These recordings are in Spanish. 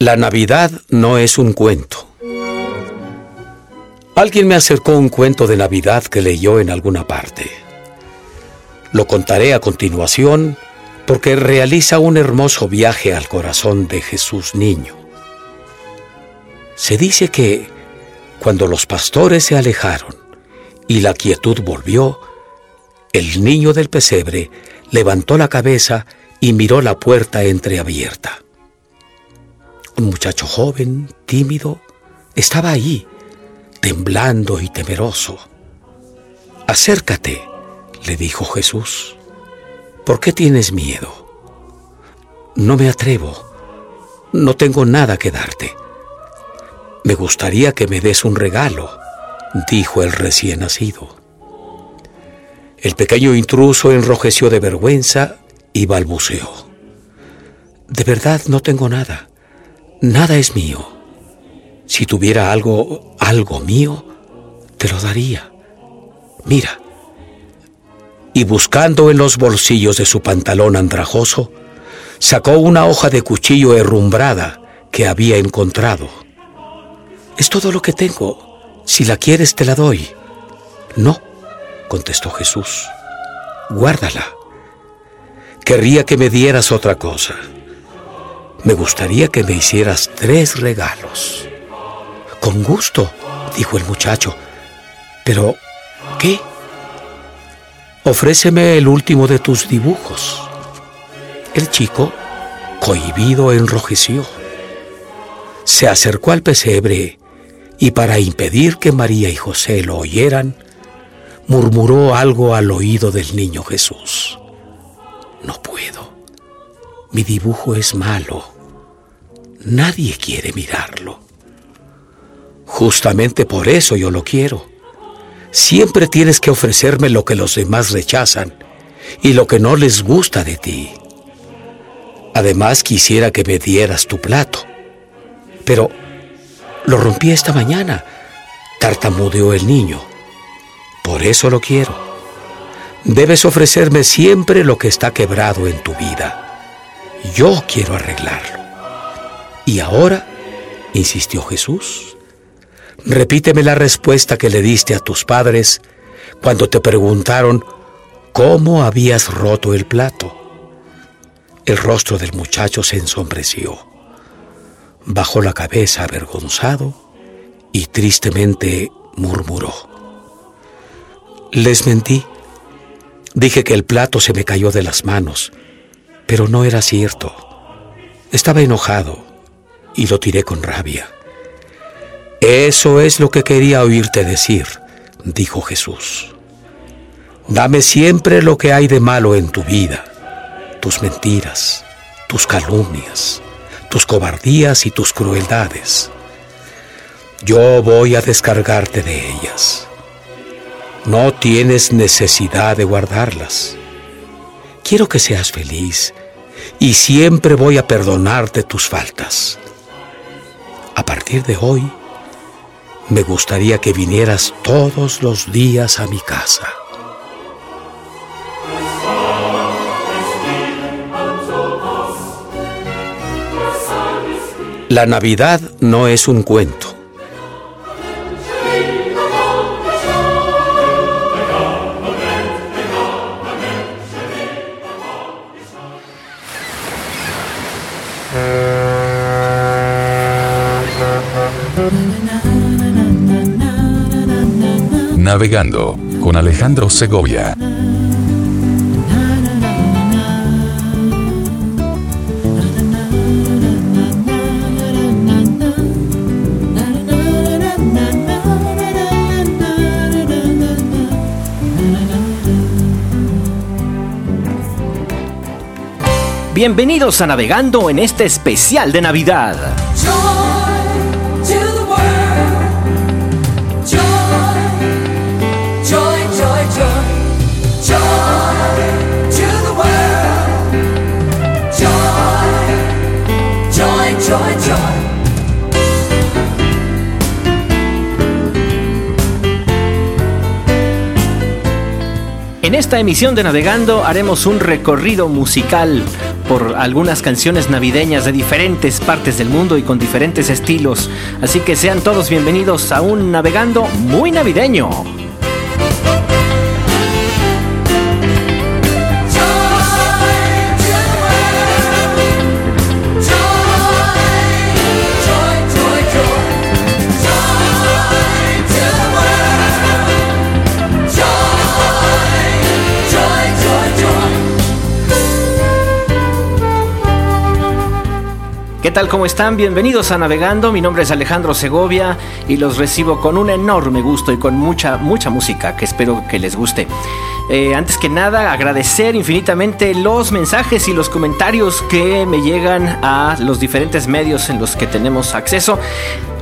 La Navidad no es un cuento. Alguien me acercó un cuento de Navidad que leyó en alguna parte. Lo contaré a continuación porque realiza un hermoso viaje al corazón de Jesús niño. Se dice que cuando los pastores se alejaron y la quietud volvió, el niño del pesebre levantó la cabeza y miró la puerta entreabierta. Un muchacho joven, tímido, estaba allí, temblando y temeroso. Acércate, le dijo Jesús. ¿Por qué tienes miedo? No me atrevo. No tengo nada que darte. Me gustaría que me des un regalo, dijo el recién nacido. El pequeño intruso enrojeció de vergüenza y balbuceó. De verdad no tengo nada. Nada es mío. Si tuviera algo, algo mío, te lo daría. Mira. Y buscando en los bolsillos de su pantalón andrajoso, sacó una hoja de cuchillo herrumbrada que había encontrado. Es todo lo que tengo. Si la quieres, te la doy. No, contestó Jesús. Guárdala. Querría que me dieras otra cosa. Me gustaría que me hicieras tres regalos. Con gusto, dijo el muchacho. Pero, ¿qué? Ofréceme el último de tus dibujos. El chico, cohibido, enrojeció. Se acercó al pesebre y para impedir que María y José lo oyeran, murmuró algo al oído del niño Jesús. No puedo. Mi dibujo es malo. Nadie quiere mirarlo. Justamente por eso yo lo quiero. Siempre tienes que ofrecerme lo que los demás rechazan y lo que no les gusta de ti. Además quisiera que me dieras tu plato. Pero lo rompí esta mañana, tartamudeó el niño. Por eso lo quiero. Debes ofrecerme siempre lo que está quebrado en tu vida. Yo quiero arreglarlo. ¿Y ahora? insistió Jesús. Repíteme la respuesta que le diste a tus padres cuando te preguntaron cómo habías roto el plato. El rostro del muchacho se ensombreció. Bajó la cabeza avergonzado y tristemente murmuró. Les mentí. Dije que el plato se me cayó de las manos, pero no era cierto. Estaba enojado y lo tiré con rabia. Eso es lo que quería oírte decir, dijo Jesús. Dame siempre lo que hay de malo en tu vida, tus mentiras, tus calumnias, tus cobardías y tus crueldades. Yo voy a descargarte de ellas. No tienes necesidad de guardarlas. Quiero que seas feliz y siempre voy a perdonarte tus faltas. A partir de hoy, me gustaría que vinieras todos los días a mi casa. La Navidad no es un cuento. Navegando con Alejandro Segovia. Bienvenidos a Navegando en este especial de Navidad. En esta emisión de Navegando haremos un recorrido musical por algunas canciones navideñas de diferentes partes del mundo y con diferentes estilos. Así que sean todos bienvenidos a un navegando muy navideño. Tal? ¿Cómo están? Bienvenidos a Navegando. Mi nombre es Alejandro Segovia y los recibo con un enorme gusto y con mucha, mucha música que espero que les guste. Eh, antes que nada, agradecer infinitamente los mensajes y los comentarios que me llegan a los diferentes medios en los que tenemos acceso,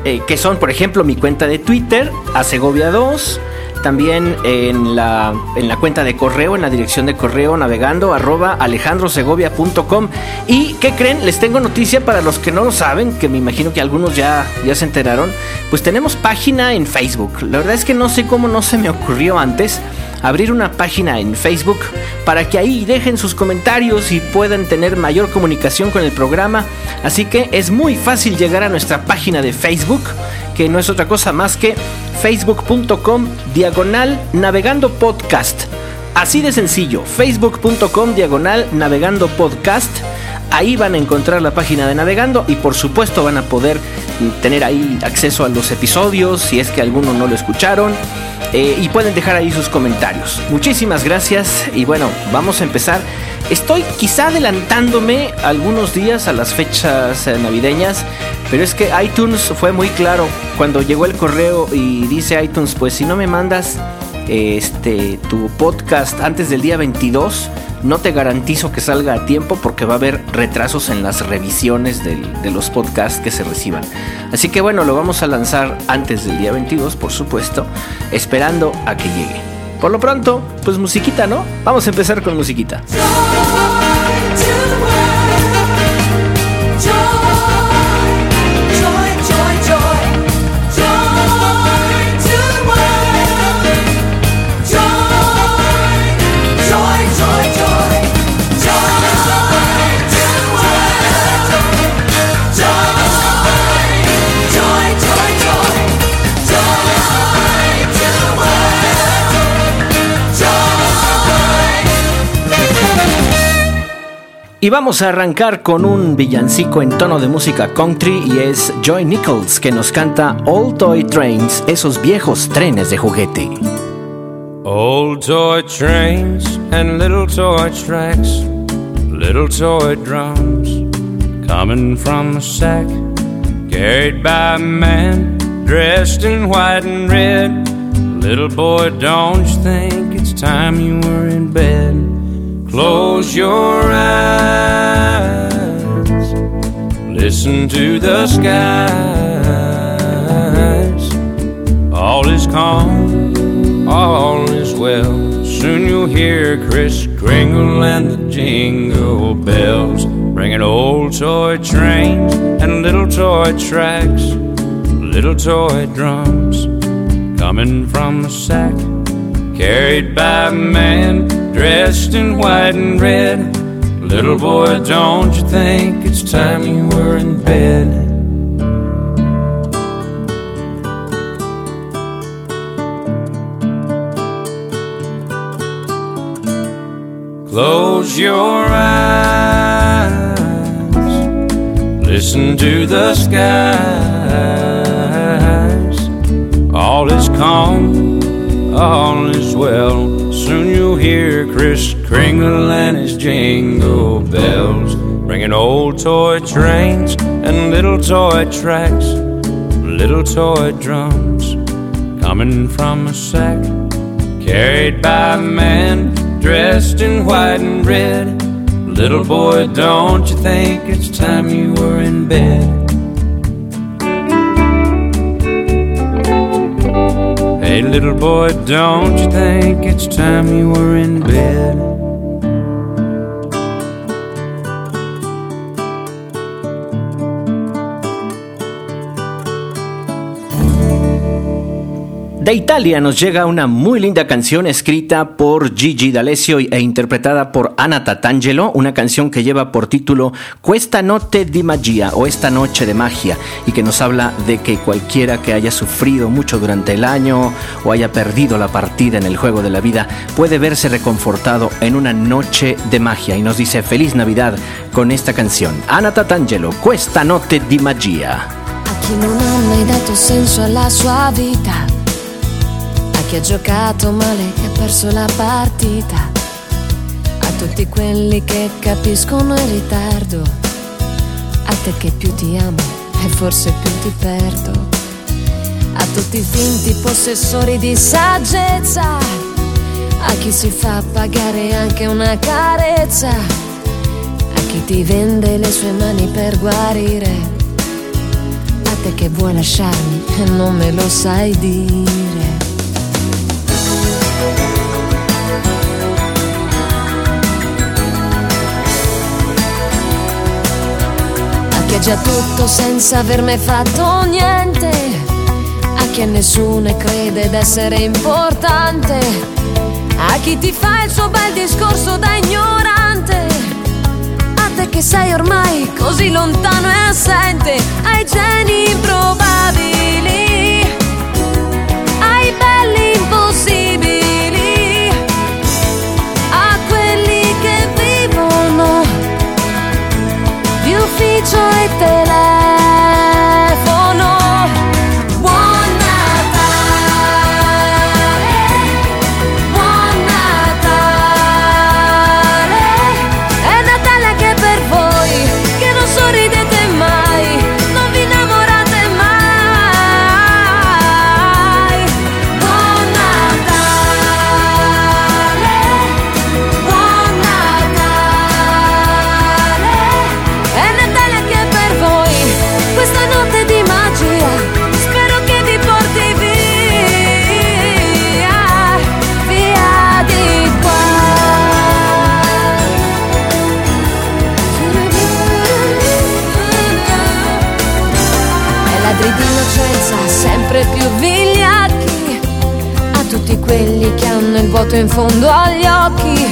eh, que son, por ejemplo, mi cuenta de Twitter, a Segovia 2 también en la, en la cuenta de correo, en la dirección de correo navegando arroba alejandrosegovia.com. ¿Y qué creen? Les tengo noticia para los que no lo saben, que me imagino que algunos ya, ya se enteraron. Pues tenemos página en Facebook. La verdad es que no sé cómo no se me ocurrió antes abrir una página en Facebook para que ahí dejen sus comentarios y puedan tener mayor comunicación con el programa. Así que es muy fácil llegar a nuestra página de Facebook, que no es otra cosa más que facebook.com diagonal navegando podcast. Así de sencillo, facebook.com diagonal navegando podcast. Ahí van a encontrar la página de Navegando y por supuesto van a poder tener ahí acceso a los episodios si es que alguno no lo escucharon eh, y pueden dejar ahí sus comentarios. Muchísimas gracias y bueno, vamos a empezar. Estoy quizá adelantándome algunos días a las fechas eh, navideñas, pero es que iTunes fue muy claro cuando llegó el correo y dice iTunes, pues si no me mandas este tu podcast antes del día 22, no te garantizo que salga a tiempo porque va a haber retrasos en las revisiones de los podcasts que se reciban. Así que bueno, lo vamos a lanzar antes del día 22, por supuesto, esperando a que llegue. Por lo pronto, pues musiquita, ¿no? Vamos a empezar con musiquita. Y vamos a arrancar con un villancico en tono de música country y es Joy Nichols que nos canta Old Toy Trains, esos viejos trenes de juguete. Old toy trains and little toy tracks, little toy drums coming from a sack carried by a man dressed in white and red. Little boy, don't you think it's time you were in bed? Close your eyes, listen to the skies. All is calm, all is well. Soon you'll hear Chris Kringle and the jingle bells, bringing old toy trains and little toy tracks, little toy drums coming from the sack carried by man dressed in white and red. Little boy, don't you think it's time you were in bed? Close your eyes, listen to the skies. All is calm all is well. Soon you'll hear Chris Kringle and his jingle bells, bringing old toy trains and little toy tracks, little toy drums coming from a sack, carried by a man dressed in white and red. Little boy, don't you think it's time you were in bed? Hey, little boy, don't you think it's time you were in bed? De Italia nos llega una muy linda canción escrita por Gigi D'Alessio e interpretada por Anna Tatangelo, una canción que lleva por título Questa notte di magia o Esta noche de magia y que nos habla de que cualquiera que haya sufrido mucho durante el año o haya perdido la partida en el juego de la vida puede verse reconfortado en una noche de magia y nos dice feliz Navidad con esta canción. Anna Tatangelo, Questa notte di magia. Chi ha giocato male e ha perso la partita, a tutti quelli che capiscono in ritardo, a te che più ti amo e forse più ti perdo, a tutti i finti possessori di saggezza, a chi si fa pagare anche una carezza, a chi ti vende le sue mani per guarire, a te che vuoi lasciarmi e non me lo sai dire. Già tutto senza aver mai fatto niente, a chi a nessuno crede d'essere importante, a chi ti fa il suo bel discorso da ignorante, a te che sei ormai così lontano e assente, ai geni improbabili, in fondo agli occhi,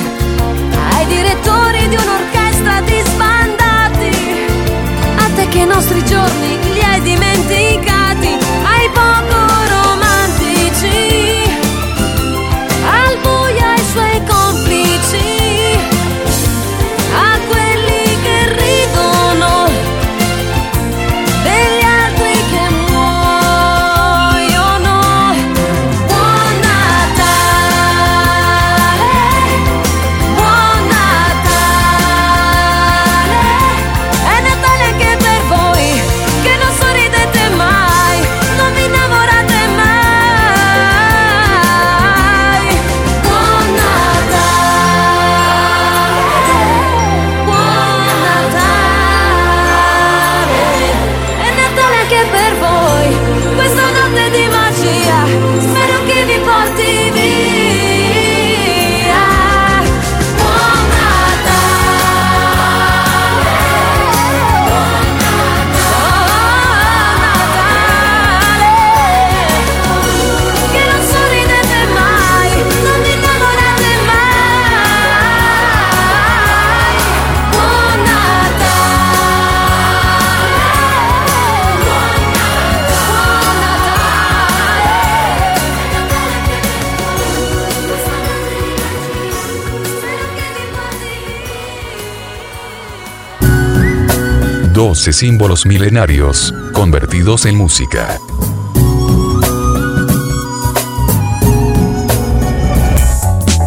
símbolos milenarios, convertidos en música.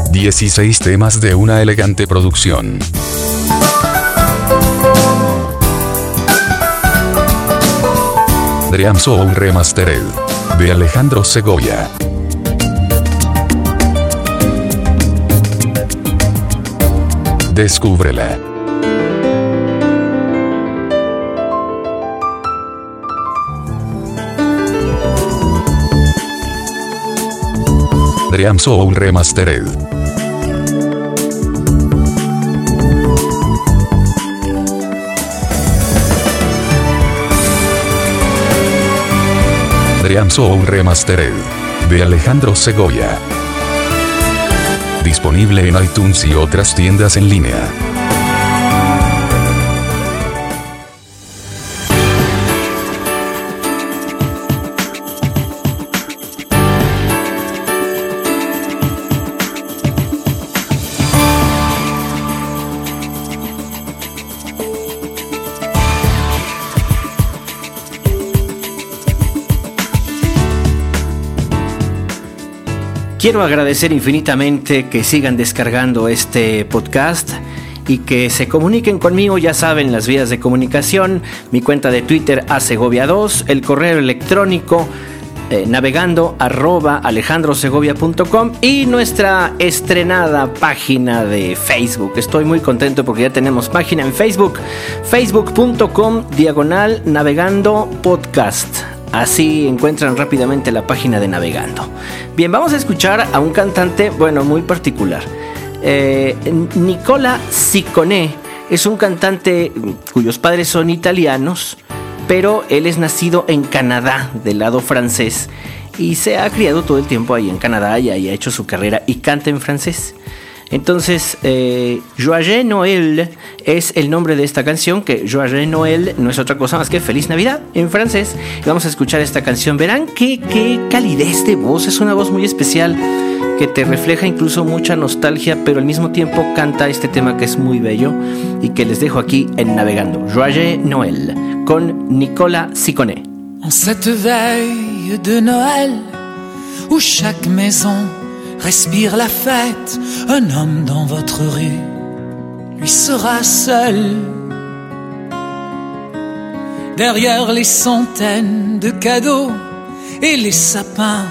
Dieciséis temas de una elegante producción. Dream Soul Remastered. De Alejandro Segovia. Descúbrela. Dream Soul Remastered. Dream Soul Remastered. de Alejandro Segovia. Disponible en iTunes y otras tiendas en línea. Quiero agradecer infinitamente que sigan descargando este podcast y que se comuniquen conmigo, ya saben las vías de comunicación, mi cuenta de Twitter a Segovia 2, el correo electrónico eh, navegando arroba alejandrosegovia.com y nuestra estrenada página de Facebook. Estoy muy contento porque ya tenemos página en Facebook, facebook.com diagonal navegando podcast. Así encuentran rápidamente la página de Navegando. Bien, vamos a escuchar a un cantante, bueno, muy particular. Eh, Nicola Ciccone es un cantante cuyos padres son italianos, pero él es nacido en Canadá, del lado francés, y se ha criado todo el tiempo ahí en Canadá y ahí ha hecho su carrera y canta en francés. Entonces, eh, Joyeux Noël es el nombre de esta canción, que Joyeux Noël no es otra cosa más que Feliz Navidad en francés. Vamos a escuchar esta canción. Verán qué, qué calidez de voz, es una voz muy especial que te refleja incluso mucha nostalgia, pero al mismo tiempo canta este tema que es muy bello y que les dejo aquí en Navegando. Joyeux Noël con Nicolas Ciccone. En cette veille de Noël, où chaque maison respire la fête, un homme dans votre rue, lui sera seul. Derrière les centaines de cadeaux et les sapins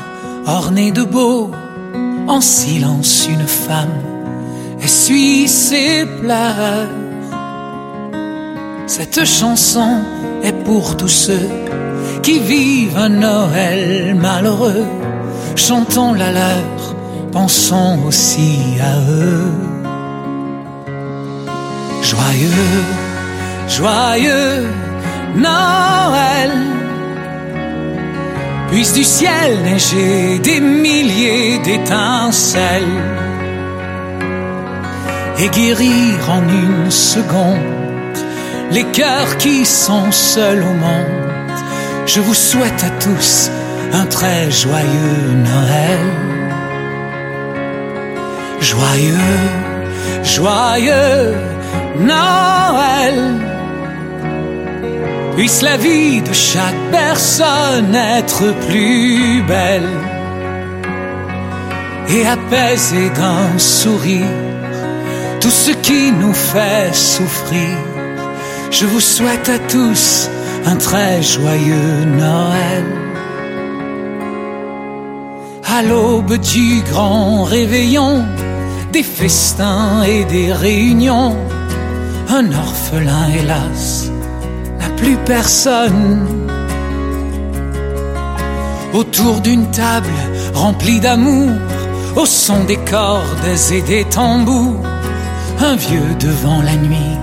ornés de beaux, en silence une femme essuie ses pleurs. Cette chanson est pour tous ceux qui vivent un Noël malheureux. Chantons la leur, pensons aussi à eux. Joyeux, joyeux Noël. Puisse du ciel neiger des milliers d'étincelles et guérir en une seconde les cœurs qui sont seuls au monde. Je vous souhaite à tous un très joyeux Noël. Joyeux, joyeux Noël. Puisse la vie de chaque personne être plus belle et apaiser d'un sourire tout ce qui nous fait souffrir. Je vous souhaite à tous un très joyeux Noël. À l'aube du grand réveillon, des festins et des réunions, un orphelin, hélas, n'a plus personne. Autour d'une table remplie d'amour, au son des cordes et des tambours, un vieux devant la nuit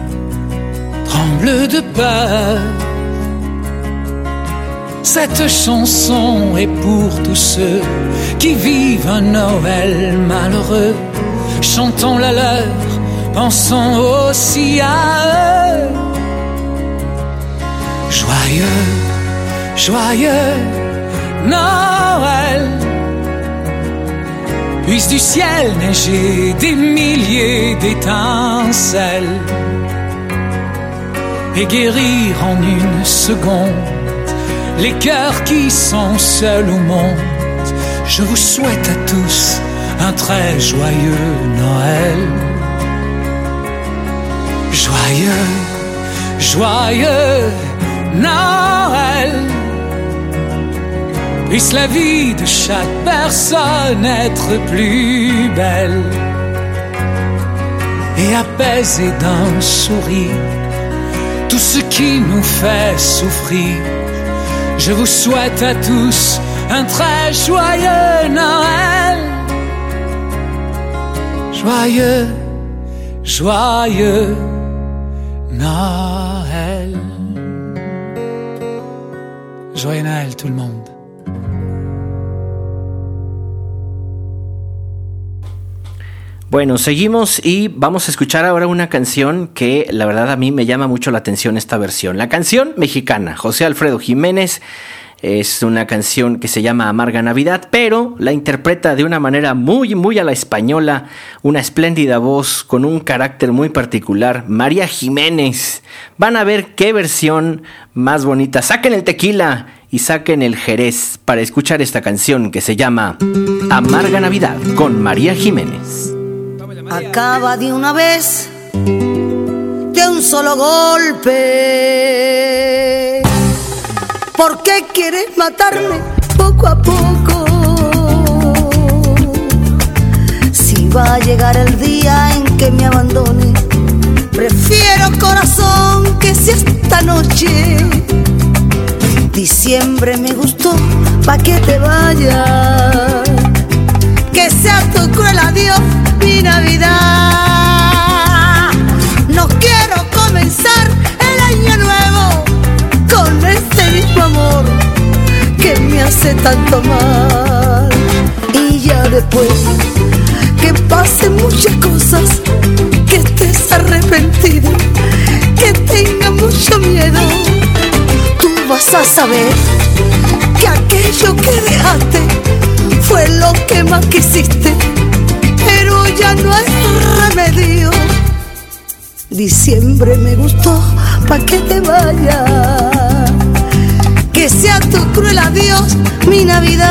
tremble de peur. Cette chanson est pour tous ceux qui vivent un Noël malheureux. Chantons la leur, pensons aussi à eux. Joyeux, joyeux Noël. Puisse du ciel neiger des milliers d'étincelles et guérir en une seconde les cœurs qui sont seuls au monde. Je vous souhaite à tous un très joyeux Noël. Joyeux, joyeux Noël. Puisse la vie de chaque personne être plus belle et apaiser d'un sourire tout ce qui nous fait souffrir. Je vous souhaite à tous un très joyeux Noël. joyeux, joyeux Noël. Joyeux Noël tout le monde. Bueno, seguimos y vamos a escuchar ahora una canción que la verdad a mí me llama mucho la atención esta versión. La canción mexicana, José Alfredo Jiménez, es una canción que se llama Amarga Navidad, pero la interpreta de una manera muy, muy a la española, una espléndida voz con un carácter muy particular, María Jiménez. Van a ver qué versión más bonita. Saquen el tequila y saquen el jerez para escuchar esta canción que se llama Amarga Navidad con María Jiménez. Acaba de una vez, de un solo golpe. ¿Por qué quieres matarme poco a poco? Si va a llegar el día en que me abandone, prefiero corazón que sea esta noche. Diciembre me gustó, pa' que te vayas. Que sea tu cruel adiós mi Navidad. No quiero comenzar el año nuevo con este mismo amor que me hace tanto mal. Y ya después que pasen muchas cosas, que estés arrepentido, que tenga mucho miedo, tú vas a saber que aquello que dejaste fue lo que más quisiste ya no hay remedio. Diciembre me gustó, pa' que te vaya. Que sea tu cruel adiós mi Navidad.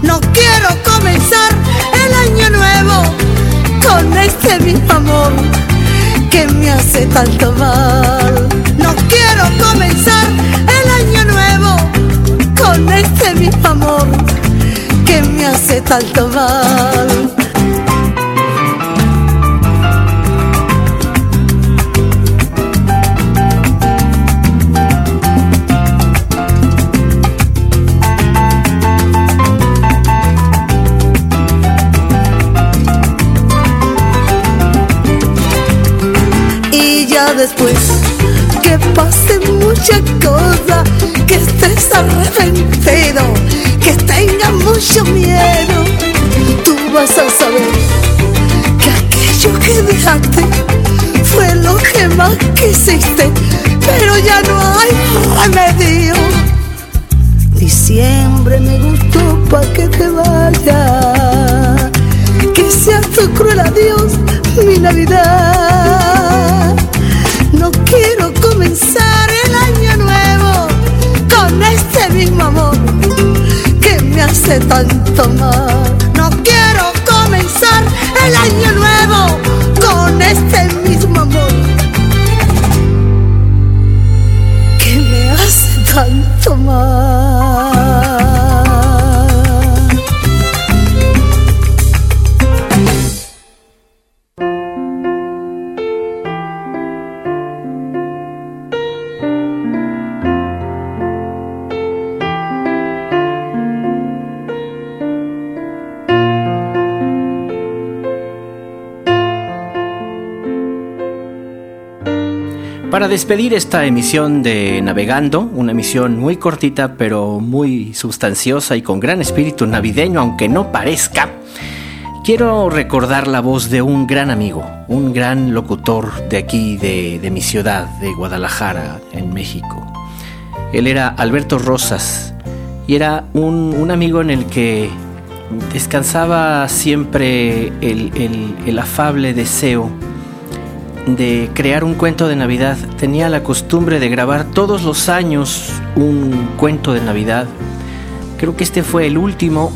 No quiero comenzar el año nuevo con este mismo amor que me hace tanto mal. No quiero comenzar el año nuevo con este mismo amor que me hace tanto mal. Después que pase mucha cosa, que estés arrepentido que tenga mucho miedo, tú vas a saber que aquello que dejaste fue lo que más quisiste, pero ya no hay remedio. Diciembre me gustó pa' que te vaya, que sea tu cruel adiós mi Navidad. No quiero comenzar el año nuevo con este mismo amor me hace tanto mal. No quiero comenzar el año nuevo con este mismo amor que me hace tanto mal. Para despedir esta emisión de Navegando, una emisión muy cortita pero muy sustanciosa y con gran espíritu navideño, aunque no parezca, quiero recordar la voz de un gran amigo, un gran locutor de aquí, de, mi ciudad, de Guadalajara, en México. Él era Alberto Rosas y era un, amigo en el que descansaba siempre el afable deseo de crear un cuento de Navidad. Tenía la costumbre de grabar todos los años un cuento de Navidad. Creo que este fue el último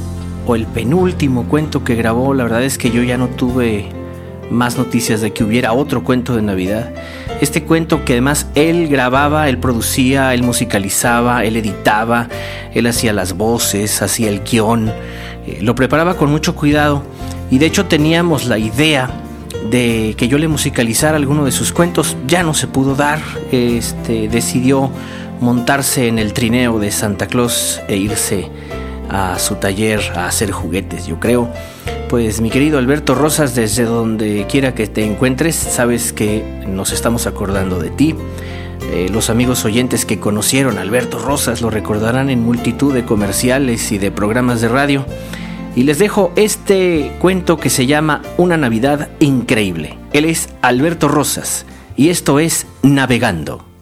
o el penúltimo cuento que grabó. La verdad es que yo ya no tuve más noticias de que hubiera otro cuento de Navidad. Este cuento que además él grababa, él producía, él musicalizaba, él editaba, él hacía las voces, hacía el guion, eh, lo preparaba con mucho cuidado y de hecho teníamos la idea de que yo le musicalizara alguno de sus cuentos. Ya no se pudo dar. Este, decidió montarse en el trineo de Santa Claus e irse a su taller a hacer juguetes, yo creo. Pues mi querido Alberto Rosas, desde donde quiera que te encuentres, sabes que nos estamos acordando de ti. Eh, los amigos oyentes que conocieron a Alberto Rosas lo recordarán en multitud de comerciales y de programas de radio. Y les dejo este cuento que se llama Una Navidad Increíble. Él es Alberto Rosas y esto es Navegando.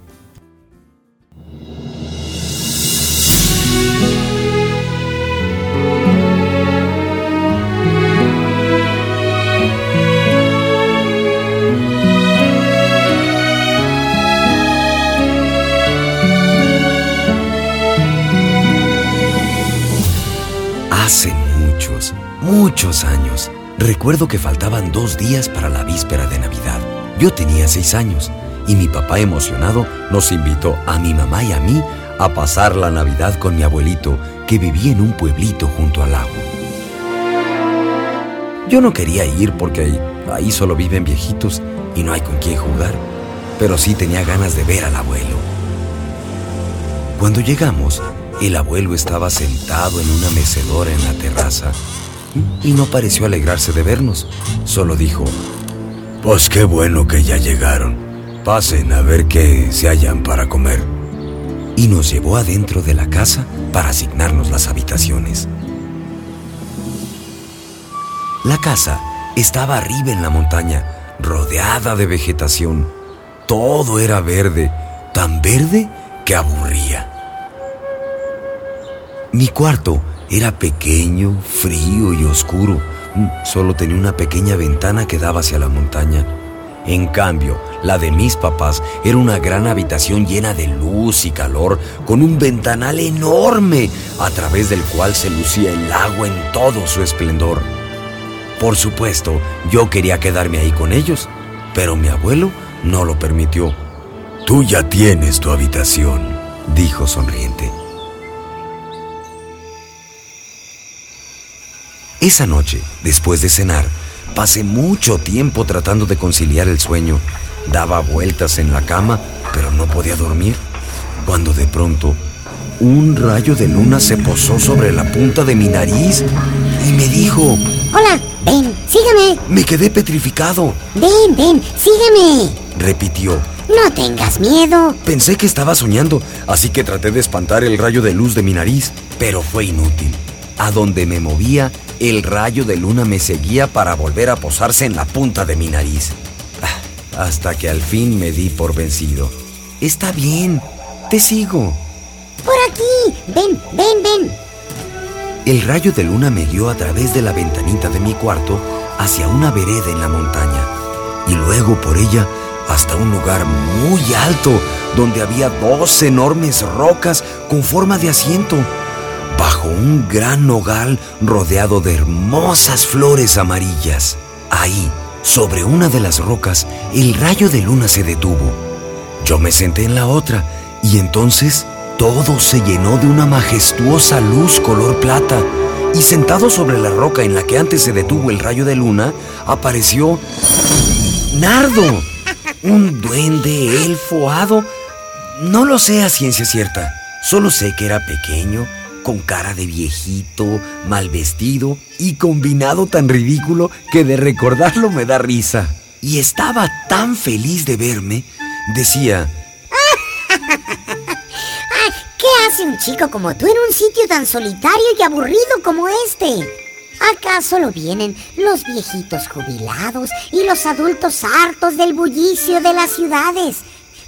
Muchos, años, recuerdo que faltaban dos días para la víspera de Navidad. Yo tenía seis años y mi papá emocionado nos invitó a mi mamá y a mí a pasar la Navidad con mi abuelito que vivía en un pueblito junto al lago. Yo no quería ir porque ahí, ahí solo viven viejitos y no hay con quién jugar, pero sí tenía ganas de ver al abuelo. Cuando llegamos, el abuelo estaba sentado en una mecedora en la terraza y no pareció alegrarse de vernos. Solo dijo, Pues qué bueno que ya llegaron. Pasen a ver qué se hallan para comer. Y nos llevó adentro de la casa para asignarnos las habitaciones. La casa estaba arriba en la montaña, rodeada de vegetación. Todo era verde, tan verde que aburría. Mi cuarto era pequeño, frío y oscuro. Mm, Solo tenía una pequeña ventana que daba hacia la montaña. En cambio, la de mis papás era una gran habitación llena de luz y calor, con un ventanal enorme, a través del cual se lucía el agua en todo su esplendor. Por supuesto, yo quería quedarme ahí con ellos, pero mi abuelo no lo permitió. Tú ya tienes tu habitación, dijo sonriente. Esa noche, después de cenar, pasé mucho tiempo tratando de conciliar el sueño. Daba vueltas en la cama, pero no podía dormir. Cuando de pronto, un rayo de luna se posó sobre la punta de mi nariz y me dijo, Hola, ven, sígueme. me quedé petrificado. Ven, ven, sígueme. Repitió. No tengas miedo. Pensé que estaba soñando, así que traté de espantar el rayo de luz de mi nariz, pero fue inútil. A donde me movía, el rayo de luna me seguía para volver a posarse en la punta de mi nariz. Ah, Hasta que al fin me di por vencido. Está bien, te sigo. Por aquí. Ven, ven, ven. El rayo de luna me guió a través de la ventanita de mi cuarto hacia una vereda en la montaña y luego por ella hasta un lugar muy alto donde había dos enormes rocas con forma de asiento, bajo un gran nogal rodeado de hermosas flores amarillas. Ahí, sobre una de las rocas, el rayo de luna se detuvo. Yo me senté en la otra y entonces todo se llenó de una majestuosa luz color plata y sentado sobre la roca en la que antes se detuvo el rayo de luna, apareció Nardo, un duende elfo hado. No lo sé a ciencia cierta, solo sé que era pequeño, con cara de viejito, mal vestido y combinado tan ridículo que de recordarlo me da risa. Y estaba tan feliz de verme, decía, ¿Qué hace un chico como tú en un sitio tan solitario y aburrido como este? Acá solo vienen los viejitos jubilados y los adultos hartos del bullicio de las ciudades.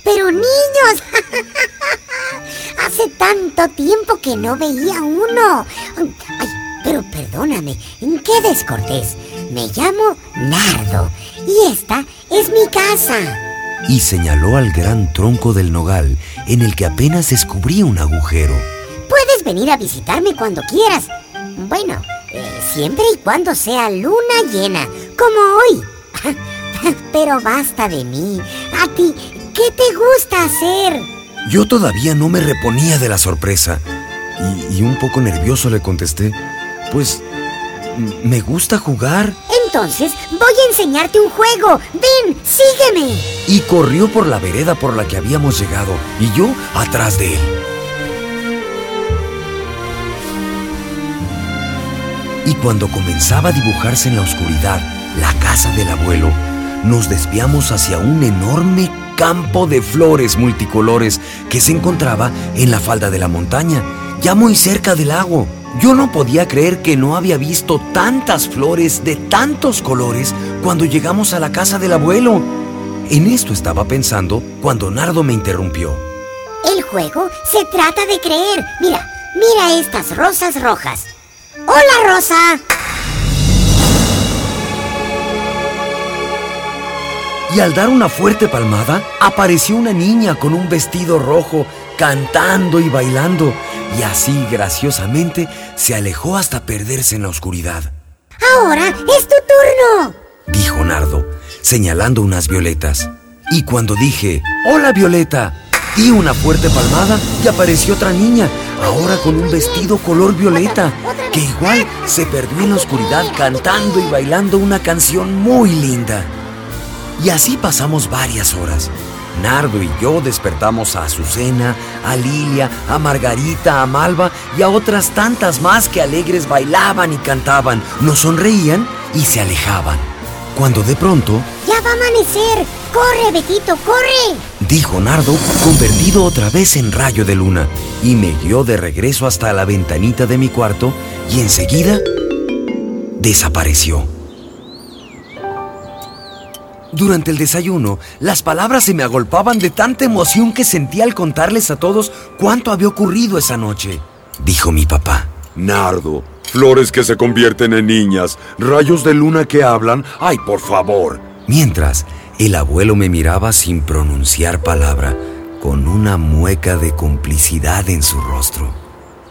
Pero niños, hace tanto tiempo que no veía uno. Ay, pero perdóname, qué descortés. Me llamo Nardo y esta es mi casa. y señaló al gran tronco del nogal en el que apenas descubría un agujero. Puedes venir a visitarme cuando quieras. Bueno, eh, siempre y cuando sea luna llena, como hoy. Pero basta de mí. A ti, ¿qué te gusta hacer? Yo todavía no me reponía de la sorpresa y, y un poco nervioso le contesté, pues me gusta jugar Entonces voy a enseñarte un juego. Ven, sígueme. y corrió por la vereda por la que habíamos llegado y yo atrás de él. Y cuando comenzaba a dibujarse en la oscuridad la casa del abuelo, nos desviamos hacia un enorme campo de flores multicolores que se encontraba en la falda de la montaña, ya muy cerca del lago. Yo no podía creer que no había visto tantas flores de tantos colores cuando llegamos a la casa del abuelo. En esto estaba pensando cuando Nardo me interrumpió. El juego se trata de creer. Mira, mira estas rosas rojas. Hola, Rosa. Y al dar una fuerte palmada, apareció una niña con un vestido rojo, cantando y bailando, y así graciosamente se alejó hasta perderse en la oscuridad. Ahora es tu turno. Dijo Nardo, señalando unas violetas. Y cuando dije, hola Violeta, di una fuerte palmada y apareció otra niña, ahora con un vestido color violeta, que igual se perdió en la oscuridad cantando y bailando una canción muy linda. Y así pasamos varias horas. Nardo y yo despertamos a Azucena, a Lilia, a Margarita, a Malva y a otras tantas más que alegres bailaban y cantaban, nos sonreían y se alejaban. Cuando de pronto, Ya va a amanecer. Corre, Betito, corre. dijo Nardo, convertido otra vez en rayo de luna, y me guió de regreso hasta la ventanita de mi cuarto y enseguida desapareció. Durante el desayuno, las palabras se me agolpaban de tanta emoción que sentí al contarles a todos cuánto había ocurrido esa noche, dijo mi papá. Nardo, flores que se convierten en niñas, rayos de luna que hablan. ¡Ay, por favor! Mientras, el abuelo me miraba sin pronunciar palabra, con una mueca de complicidad en su rostro.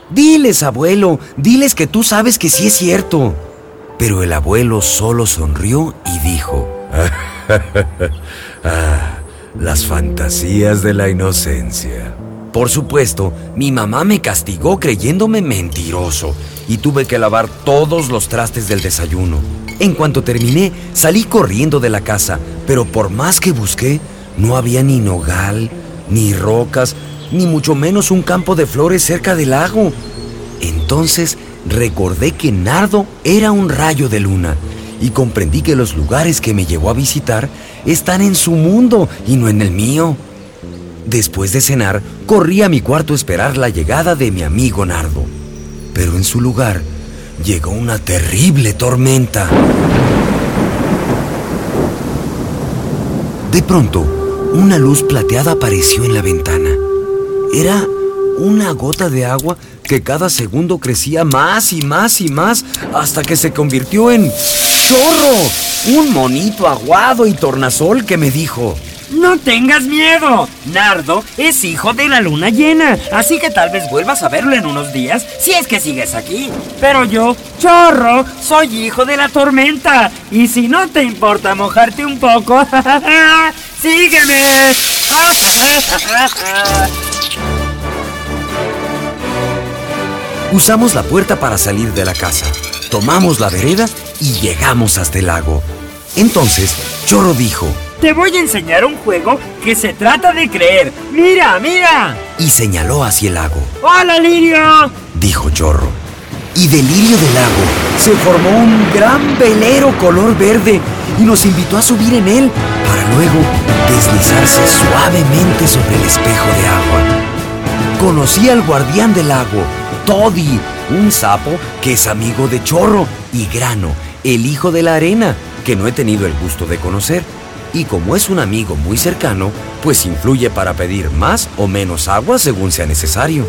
Diles, abuelo, diles que tú sabes que sí es cierto. Pero el abuelo solo sonrió y dijo, "Ah, las fantasías de la inocencia. Por supuesto, mi mamá me castigó creyéndome mentiroso y tuve que lavar todos los trastes del desayuno. En cuanto terminé, salí corriendo de la casa, pero por más que busqué, no había ni nogal, ni rocas, ni mucho menos un campo de flores cerca del lago. Entonces recordé que Nardo era un rayo de luna y comprendí que los lugares que me llevó a visitar están en su mundo y no en el mío. Después de cenar, corrí a mi cuarto a esperar la llegada de mi amigo Nardo. Pero en su lugar llegó una terrible tormenta. De pronto, una luz plateada apareció en la ventana. Era una gota de agua que cada segundo crecía más y más y más hasta que se convirtió en chorro, un monito aguado y tornasol que me dijo, No tengas miedo. Nardo es hijo de la luna llena, así que tal vez vuelvas a verlo en unos días si es que sigues aquí. Pero yo, chorro, soy hijo de la tormenta. Y si no te importa mojarte un poco, sígueme. Usamos la puerta para salir de la casa, tomamos la vereda y llegamos hasta el lago. Entonces, Chorro dijo, Te voy a enseñar un juego que se trata de creer. Mira, mira. y señaló hacia el lago. Hola, Lirio. dijo Chorro. Y del lirio del lago se formó un gran velero color verde y nos invitó a subir en él para luego deslizarse suavemente sobre el espejo de agua. Conocí al guardián del lago, Toddy, un sapo que es amigo de Chorro, y Grano, el hijo de la arena, que no he tenido el gusto de conocer. Y como es un amigo muy cercano, pues influye para pedir más o menos agua según sea necesario.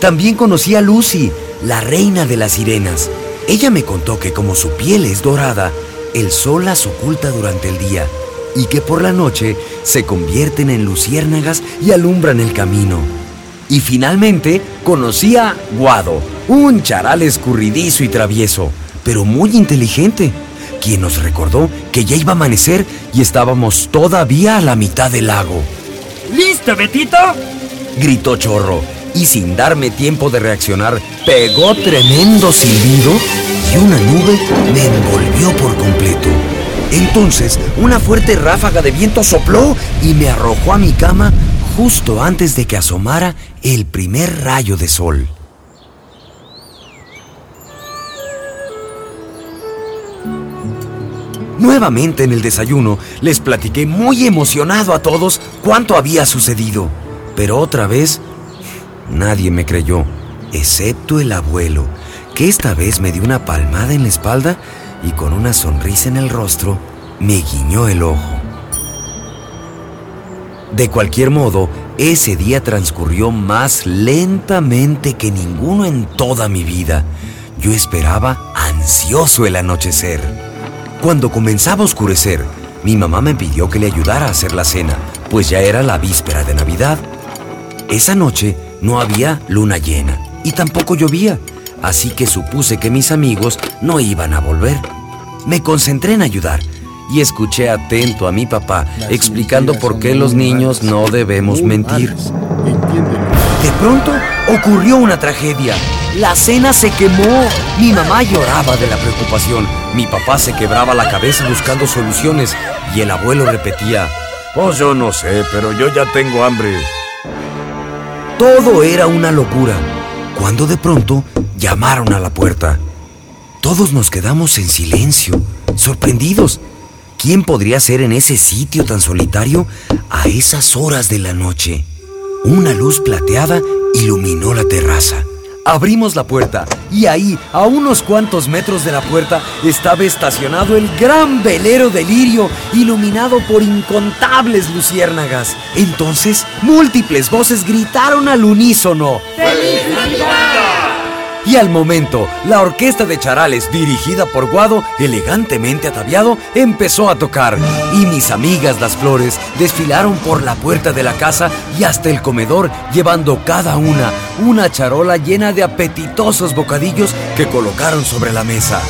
También conocí a Lucy, la reina de las sirenas. Ella me contó que como su piel es dorada, el sol las oculta durante el día y que por la noche se convierten en luciérnagas y alumbran el camino. Y finalmente conocí a Guado, un charal escurridizo y travieso, pero muy inteligente, quien nos recordó que ya iba a amanecer y estábamos todavía a la mitad del lago. ¿Listo, Betito? gritó Chorro, y sin darme tiempo de reaccionar, pegó tremendo silbido y una nube me envolvió por completo. Entonces, una fuerte ráfaga de viento sopló y me arrojó a mi cama justo antes de que asomara el primer rayo de sol. Nuevamente en el desayuno les platiqué muy emocionado a todos cuánto había sucedido, pero otra vez nadie me creyó. excepto el abuelo, que esta vez me dio una palmada en la espalda y con una sonrisa en el rostro me guiñó el ojo. De cualquier modo, ese día transcurrió más lentamente que ninguno en toda mi vida. Yo esperaba ansioso el anochecer. Cuando comenzaba a oscurecer, mi mamá me pidió que le ayudara a hacer la cena, pues ya era la víspera de Navidad. Esa noche no había luna llena y tampoco llovía, así que supuse que mis amigos no iban a volver. Me concentré en ayudar y escuché atento a mi papá explicando por qué los niños no debemos mentir. De pronto ocurrió una tragedia. La cena se quemó. Mi mamá lloraba de la preocupación. Mi papá se quebraba la cabeza buscando soluciones y el abuelo repetía, Pues yo no sé, pero yo ya tengo hambre. Todo era una locura, cuando de pronto llamaron a la puerta. Todos nos quedamos en silencio, sorprendidos. ¿Quién podría ser en ese sitio tan solitario a esas horas de la noche? Una luz plateada iluminó la terraza. Abrimos la puerta y ahí, a unos cuantos metros de la puerta, estaba estacionado el gran velero de lirio, iluminado por incontables luciérnagas. Entonces, múltiples voces gritaron al unísono. ¡Feliz! Y al momento, la orquesta de charales, dirigida por Guado, elegantemente ataviado, empezó a tocar. Y mis amigas las flores desfilaron por la puerta de la casa y hasta el comedor, llevando cada una una charola llena de apetitosos bocadillos que colocaron sobre la mesa.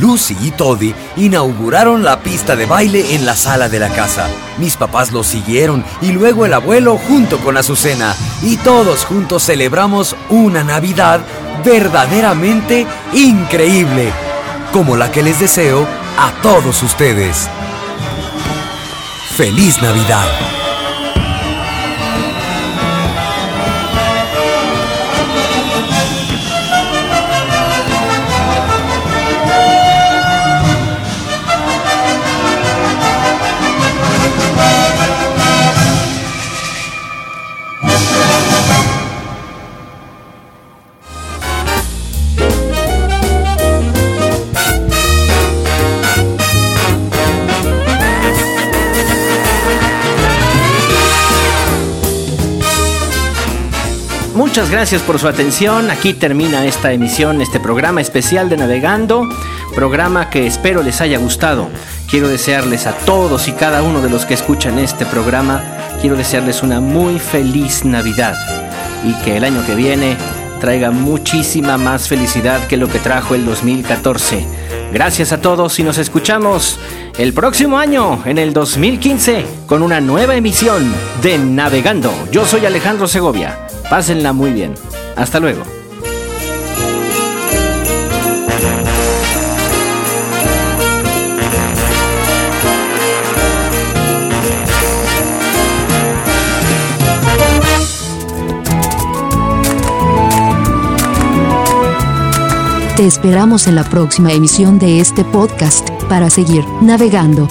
Lucy y Toddy inauguraron la pista de baile en la sala de la casa. Mis papás lo siguieron y luego el abuelo junto con Azucena. Y todos juntos celebramos una Navidad verdaderamente increíble, como la que les deseo a todos ustedes. ¡Feliz Navidad! Muchas gracias por su atención. Aquí termina esta emisión, este programa especial de Navegando, programa que espero les haya gustado. Quiero desearles a todos y cada uno de los que escuchan este programa, quiero desearles una muy feliz Navidad y que el año que viene traiga muchísima más felicidad que lo que trajo el 2014. Gracias a todos y nos escuchamos el próximo año, en el 2015, con una nueva emisión de Navegando. Yo soy Alejandro Segovia. Pásenla muy bien. Hasta luego. Te esperamos en la próxima emisión de este podcast para seguir navegando.